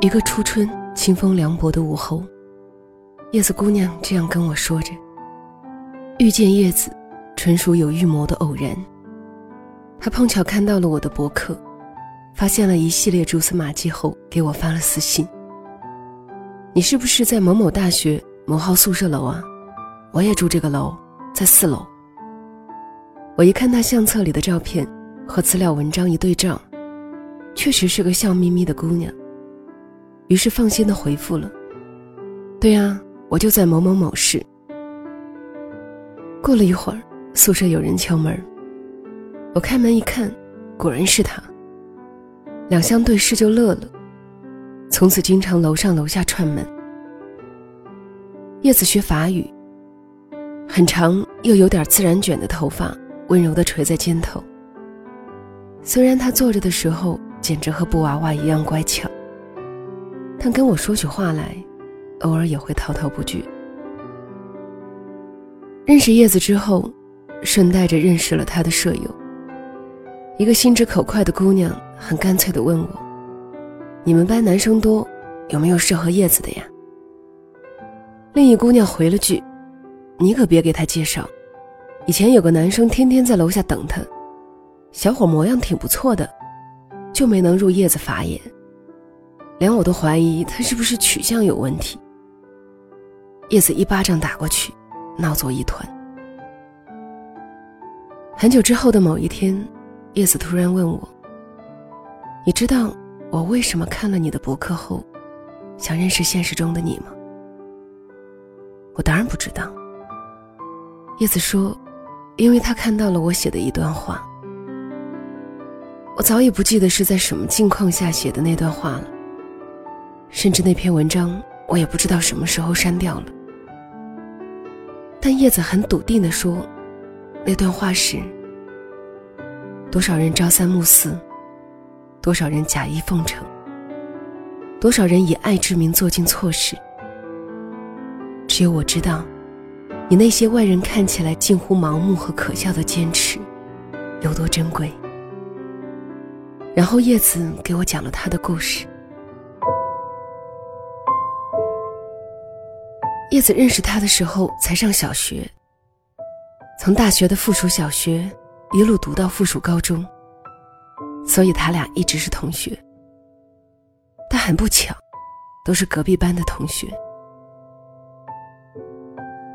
一个初春清风凉薄的午后，叶子姑娘这样跟我说着：“遇见叶子，纯属有预谋的偶然。她碰巧看到了我的博客，发现了一系列蛛丝马迹后，给我发了私信：‘你是不是在某某大学某号宿舍楼啊？我也住这个楼，在四楼。’我一看她相册里的照片和资料文章一对照，确实是个笑眯眯的姑娘。”于是放心的回复了：“对呀，我就在某某某市。”过了一会儿，宿舍有人敲门，我开门一看，果然是他。两相对视就乐了，从此经常楼上楼下串门。叶子学法语，很长又有点自然卷的头发温柔的垂在肩头。虽然他坐着的时候简直和布娃娃一样乖巧。但跟我说起话来，偶尔也会滔滔不绝。认识叶子之后，顺带着认识了他的舍友。一个心直口快的姑娘，很干脆地问我：“你们班男生多，有没有适合叶子的呀？”另一姑娘回了句：“你可别给他介绍，以前有个男生天天在楼下等他，小伙模样挺不错的，就没能入叶子法眼。”连我都怀疑他是不是取向有问题。叶子一巴掌打过去，闹作一团。很久之后的某一天，叶子突然问我：“你知道我为什么看了你的博客后，想认识现实中的你吗？”我当然不知道。叶子说：“因为他看到了我写的一段话。”我早已不记得是在什么境况下写的那段话了。甚至那篇文章，我也不知道什么时候删掉了。但叶子很笃定地说，那段话是：多少人朝三暮四，多少人假意奉承，多少人以爱之名做尽错事。只有我知道，你那些外人看起来近乎盲目和可笑的坚持，有多珍贵。然后叶子给我讲了他的故事。叶子认识他的时候才上小学，从大学的附属小学一路读到附属高中，所以他俩一直是同学。但很不巧，都是隔壁班的同学。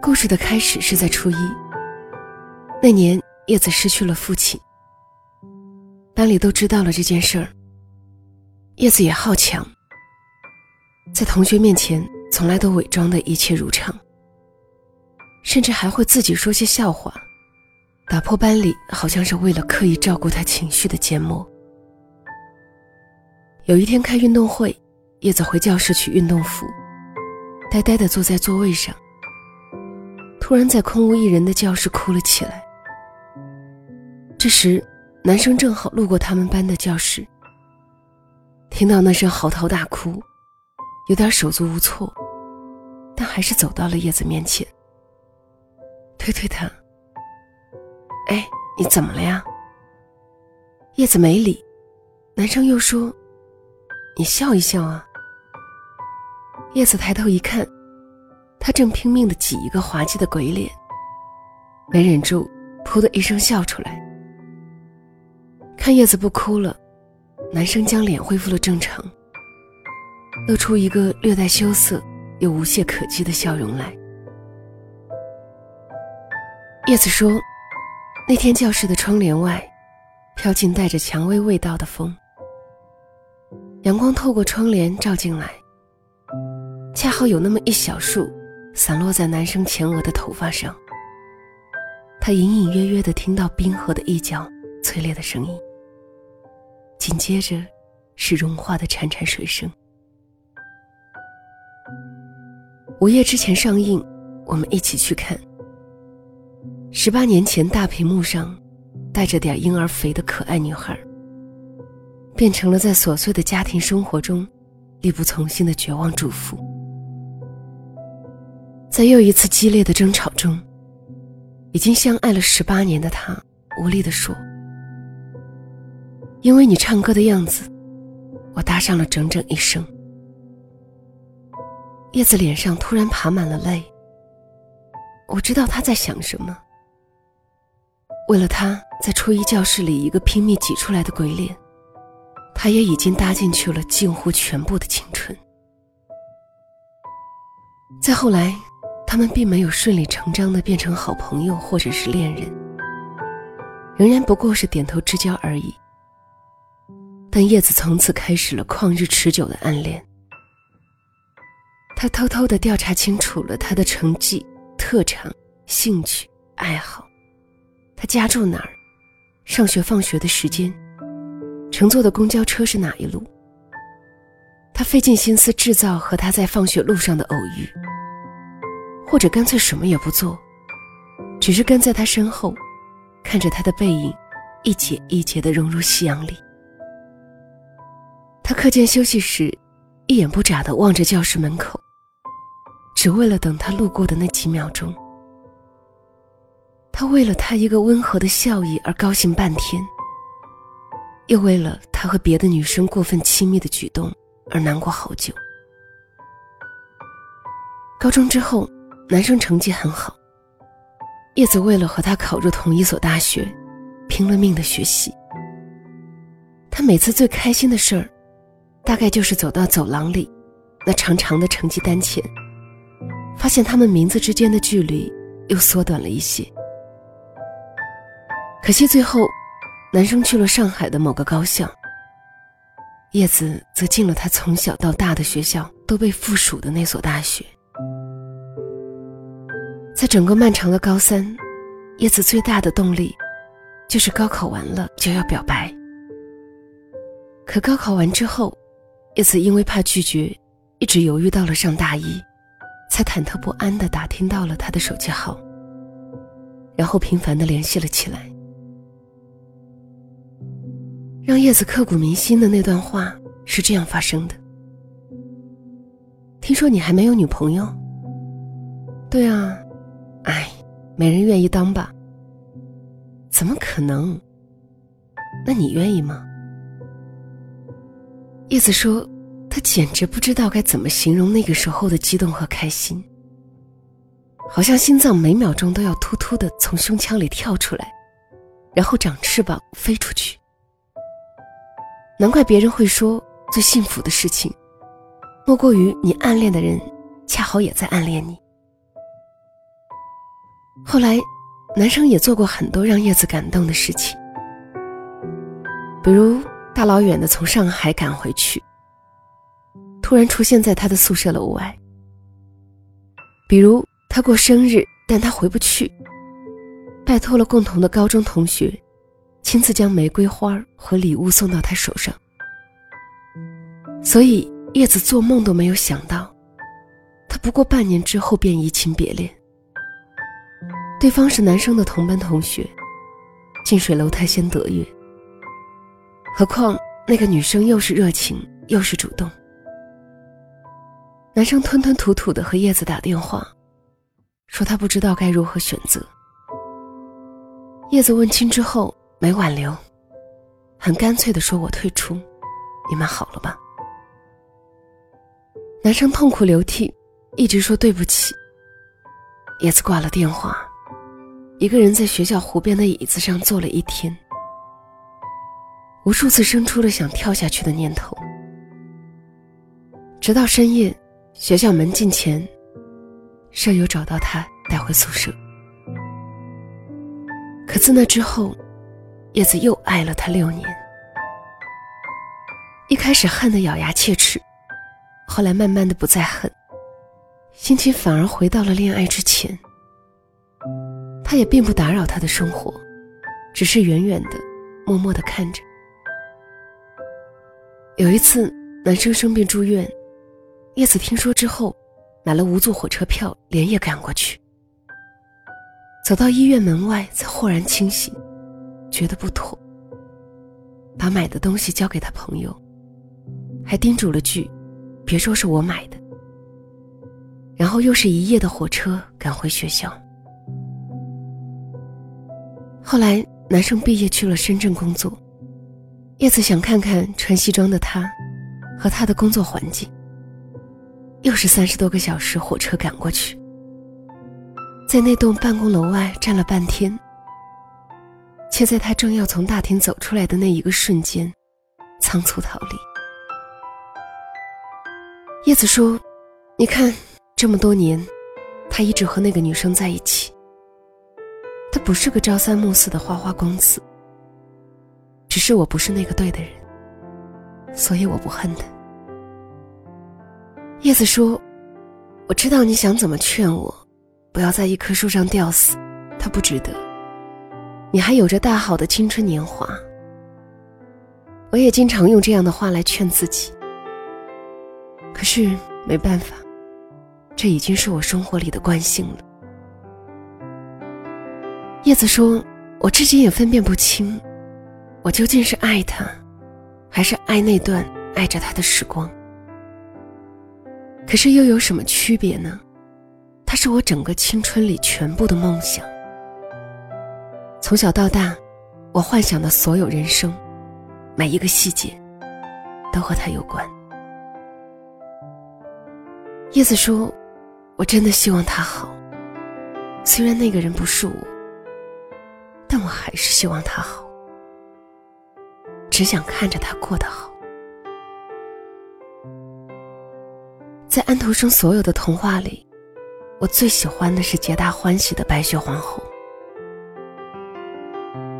故事的开始是在初一那年，叶子失去了父亲，班里都知道了这件事儿。叶子也好强，在同学面前。从来都伪装的一切如常，甚至还会自己说些笑话，打破班里好像是为了刻意照顾他情绪的缄默。有一天开运动会，叶子回教室取运动服，呆呆地坐在座位上，突然在空无一人的教室哭了起来。这时，男生正好路过他们班的教室，听到那声嚎啕大哭。有点手足无措，但还是走到了叶子面前，推推他。哎，你怎么了呀？叶子没理，男生又说：“你笑一笑啊。”叶子抬头一看，他正拼命的挤一个滑稽的鬼脸，没忍住，噗的一声笑出来。看叶子不哭了，男生将脸恢复了正常。露出一个略带羞涩又无懈可击的笑容来。叶子说：“那天教室的窗帘外，飘进带着蔷薇味道的风。阳光透过窗帘照进来，恰好有那么一小束，散落在男生前额的头发上。他隐隐约约的听到冰河的一角催裂的声音，紧接着是融化的潺潺水声。”午夜之前上映，我们一起去看。十八年前大屏幕上带着点婴儿肥的可爱女孩，变成了在琐碎的家庭生活中力不从心的绝望主妇。在又一次激烈的争吵中，已经相爱了十八年的他无力地说：“因为你唱歌的样子，我搭上了整整一生。”叶子脸上突然爬满了泪。我知道他在想什么。为了他在初一教室里一个拼命挤出来的鬼脸，他也已经搭进去了近乎全部的青春。再后来，他们并没有顺理成章的变成好朋友或者是恋人，仍然不过是点头之交而已。但叶子从此开始了旷日持久的暗恋。他偷偷的调查清楚了他的成绩、特长、兴趣、爱好，他家住哪儿，上学放学的时间，乘坐的公交车是哪一路。他费尽心思制造和他在放学路上的偶遇，或者干脆什么也不做，只是跟在他身后，看着他的背影，一节一节的融入夕阳里。他课间休息时，一眼不眨地望着教室门口，只为了等他路过的那几秒钟。他为了他一个温和的笑意而高兴半天，又为了他和别的女生过分亲密的举动而难过好久。高中之后，男生成绩很好，叶子为了和他考入同一所大学，拼了命的学习。他每次最开心的事儿。大概就是走到走廊里，那长长的成绩单前，发现他们名字之间的距离又缩短了一些。可惜最后，男生去了上海的某个高校，叶子则进了他从小到大的学校都被附属的那所大学。在整个漫长的高三，叶子最大的动力，就是高考完了就要表白。可高考完之后，叶子因为怕拒绝，一直犹豫到了上大一，才忐忑不安地打听到了他的手机号，然后频繁地联系了起来。让叶子刻骨铭心的那段话是这样发生的：“听说你还没有女朋友？对啊，哎，没人愿意当吧？怎么可能？那你愿意吗？”叶子说：“他简直不知道该怎么形容那个时候的激动和开心，好像心脏每秒钟都要突突的从胸腔里跳出来，然后长翅膀飞出去。难怪别人会说，最幸福的事情，莫过于你暗恋的人恰好也在暗恋你。”后来，男生也做过很多让叶子感动的事情，比如。大老远的从上海赶回去，突然出现在他的宿舍楼外。比如他过生日，但他回不去，拜托了共同的高中同学，亲自将玫瑰花和礼物送到他手上。所以叶子做梦都没有想到，他不过半年之后便移情别恋。对方是男生的同班同学，近水楼台先得月。何况那个女生又是热情又是主动。男生吞吞吐吐的和叶子打电话，说他不知道该如何选择。叶子问清之后没挽留，很干脆的说：“我退出，你们好了吧？”男生痛哭流涕，一直说对不起。叶子挂了电话，一个人在学校湖边的椅子上坐了一天。无数次生出了想跳下去的念头，直到深夜，学校门禁前，舍友找到他带回宿舍。可自那之后，叶子又爱了他六年。一开始恨得咬牙切齿，后来慢慢的不再恨，心情反而回到了恋爱之前。他也并不打扰他的生活，只是远远的，默默的看着。有一次，男生生病住院，叶子听说之后，买了无座火车票，连夜赶过去。走到医院门外，才豁然清醒，觉得不妥，把买的东西交给他朋友，还叮嘱了句：“别说是我买的。”然后又是一夜的火车赶回学校。后来，男生毕业去了深圳工作。叶子想看看穿西装的他，和他的工作环境。又是三十多个小时火车赶过去，在那栋办公楼外站了半天，却在他正要从大厅走出来的那一个瞬间，仓促逃离。叶子说：“你看，这么多年，他一直和那个女生在一起。他不是个朝三暮四的花花公子，只是我不是那个对的人，所以我不恨他。”叶子说：“我知道你想怎么劝我，不要在一棵树上吊死，它不值得。你还有着大好的青春年华。我也经常用这样的话来劝自己。可是没办法，这已经是我生活里的惯性了。”叶子说：“我至今也分辨不清，我究竟是爱他，还是爱那段爱着他的时光。”可是又有什么区别呢？它是我整个青春里全部的梦想。从小到大，我幻想的所有人生，每一个细节，都和他有关。叶子说：“我真的希望他好，虽然那个人不是我，但我还是希望他好，只想看着他过得好。”在安徒生所有的童话里，我最喜欢的是皆大欢喜的白雪皇后。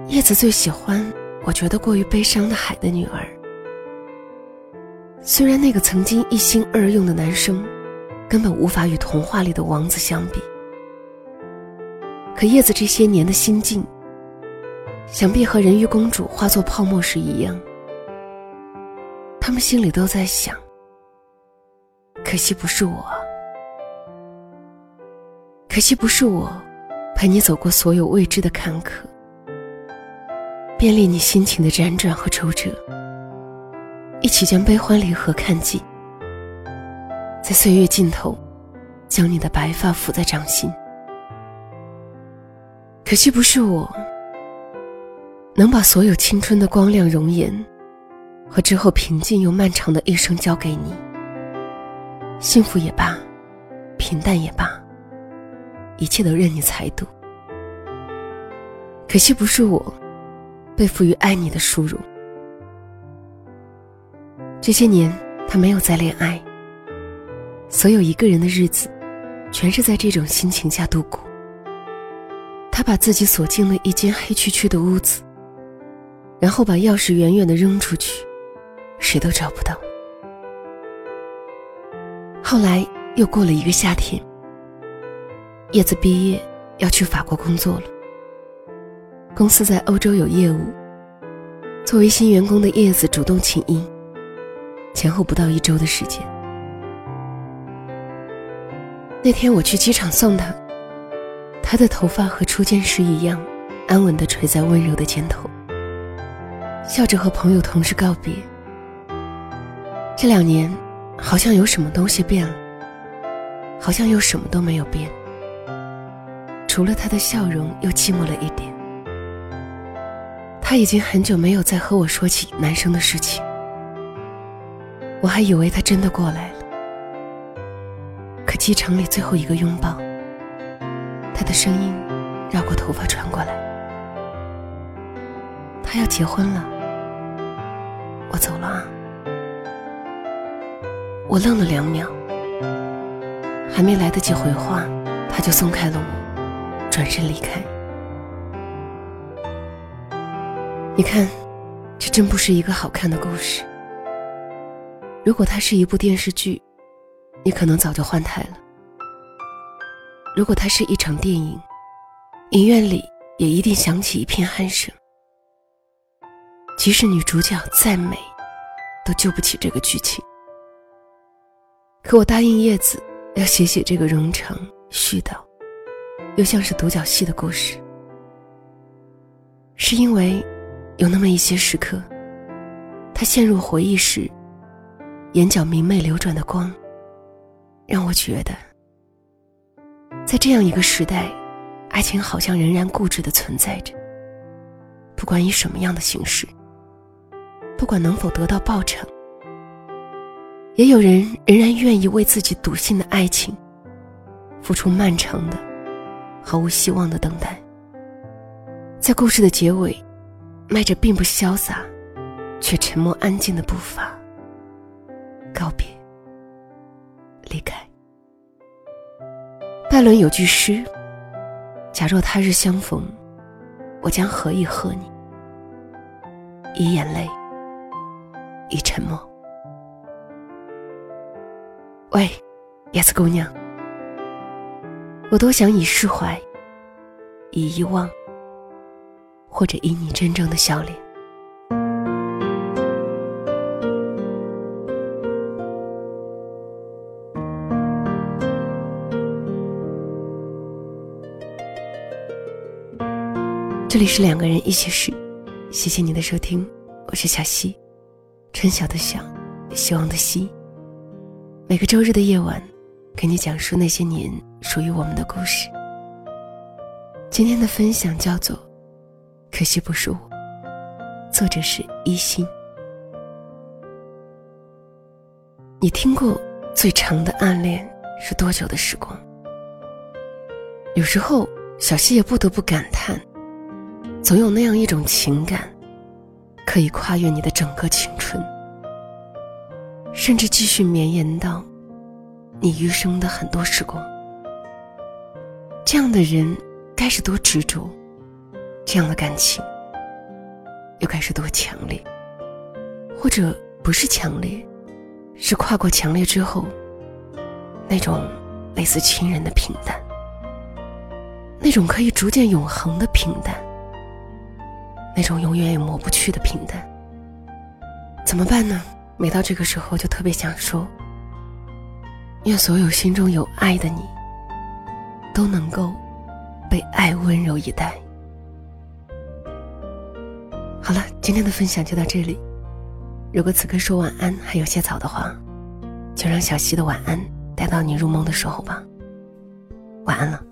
叶子最喜欢我觉得过于悲伤的海的女儿。虽然那个曾经一心二用的男生，根本无法与童话里的王子相比，可叶子这些年的心境，想必和人鱼公主化作泡沫时一样。他们心里都在想。可惜不是我，可惜不是我，陪你走过所有未知的坎坷，便利你心情的辗转和周折，一起将悲欢离合看尽，在岁月尽头，将你的白发抚在掌心。可惜不是我，能把所有青春的光亮容颜，和之后平静又漫长的一生交给你。幸福也罢，平淡也罢，一切都任你裁度。可惜不是我，被赋予爱你的殊荣。这些年，他没有再恋爱，所有一个人的日子，全是在这种心情下度过。他把自己锁进了一间黑黢黢的屋子，然后把钥匙远远的扔出去，谁都找不到。后来又过了一个夏天，叶子毕业要去法国工作了。公司在欧洲有业务，作为新员工的叶子主动请缨，前后不到一周的时间。那天我去机场送他，他的头发和初见时一样，安稳地垂在温柔的肩头，笑着和朋友同事告别。这两年。好像有什么东西变了，好像又什么都没有变，除了他的笑容又寂寞了一点。他已经很久没有再和我说起男生的事情，我还以为他真的过来了。可机场里最后一个拥抱，他的声音绕过头发传过来，他要结婚了，我走了啊。我愣了两秒，还没来得及回话，他就松开了我，转身离开。你看，这真不是一个好看的故事。如果它是一部电视剧，你可能早就换台了；如果它是一场电影，影院里也一定响起一片鼾声。即使女主角再美，都救不起这个剧情。可我答应叶子要写写这个冗长絮叨，又像是独角戏的故事，是因为有那么一些时刻，他陷入回忆时，眼角明媚流转的光，让我觉得，在这样一个时代，爱情好像仍然固执的存在着，不管以什么样的形式，不管能否得到报偿。也有人仍然愿意为自己笃信的爱情，付出漫长的、毫无希望的等待。在故事的结尾，迈着并不潇洒，却沉默安静的步伐，告别，离开。拜伦有句诗：“假若他日相逢，我将何以和你？以眼泪，以沉默。”喂，yes 姑娘，我多想以释怀，以遗忘，或者以你真正的笑脸。这里是两个人一起事，谢谢你的收听，我是小溪，春晓的晓，希望的希。每个周日的夜晚，给你讲述那些年属于我们的故事。今天的分享叫做《可惜不是我》，作者是一心。你听过最长的暗恋是多久的时光？有时候，小溪也不得不感叹，总有那样一种情感，可以跨越你的整个青春。甚至继续绵延到你余生的很多时光。这样的人该是多执着，这样的感情又该是多强烈，或者不是强烈，是跨过强烈之后那种类似亲人的平淡，那种可以逐渐永恒的平淡，那种永远也抹不去的平淡。怎么办呢？每到这个时候，就特别想说：愿所有心中有爱的你，都能够被爱温柔以待。好了，今天的分享就到这里。如果此刻说晚安还有些早的话，就让小溪的晚安带到你入梦的时候吧。晚安了。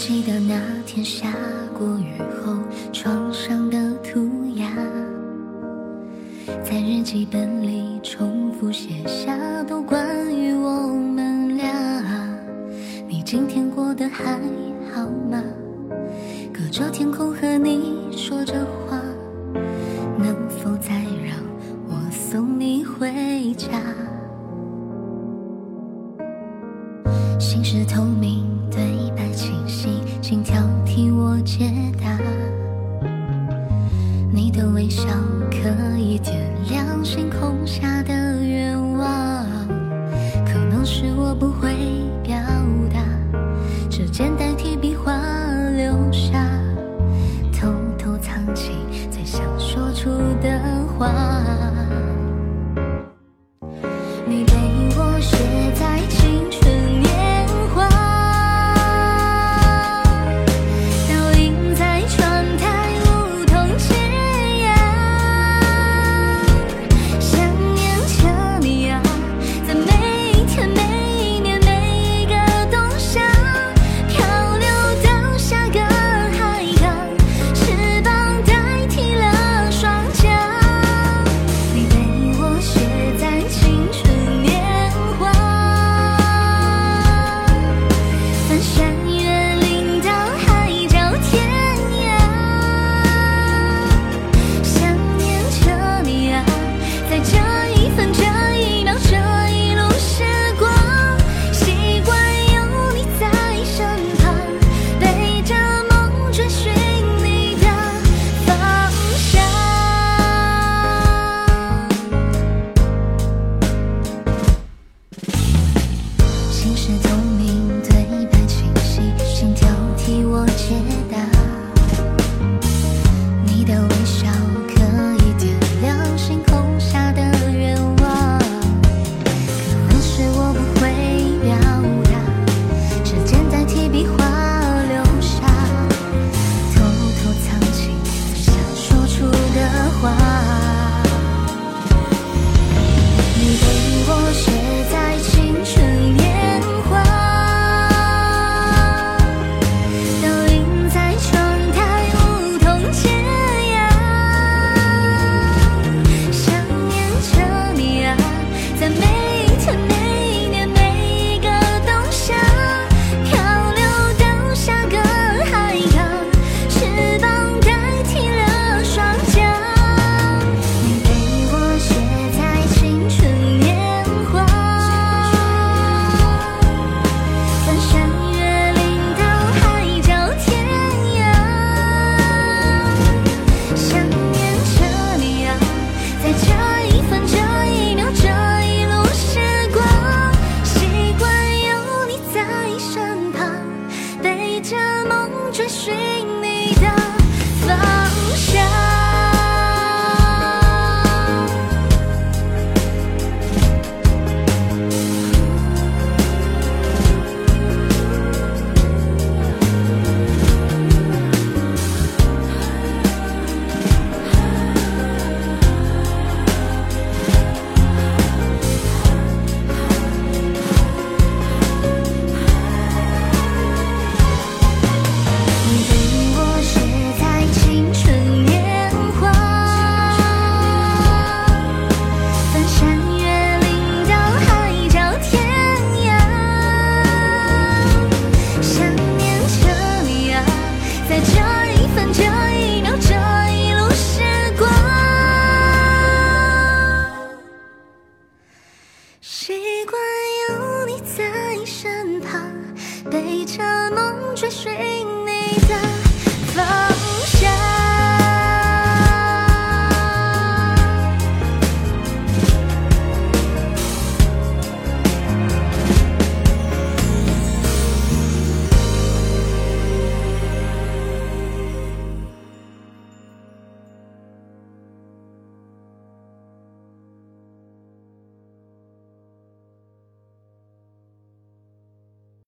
记得那天下过雨后，窗上的涂鸦，在日记本里重复写下都关于我们俩。你今天过得还好吗？隔着天空和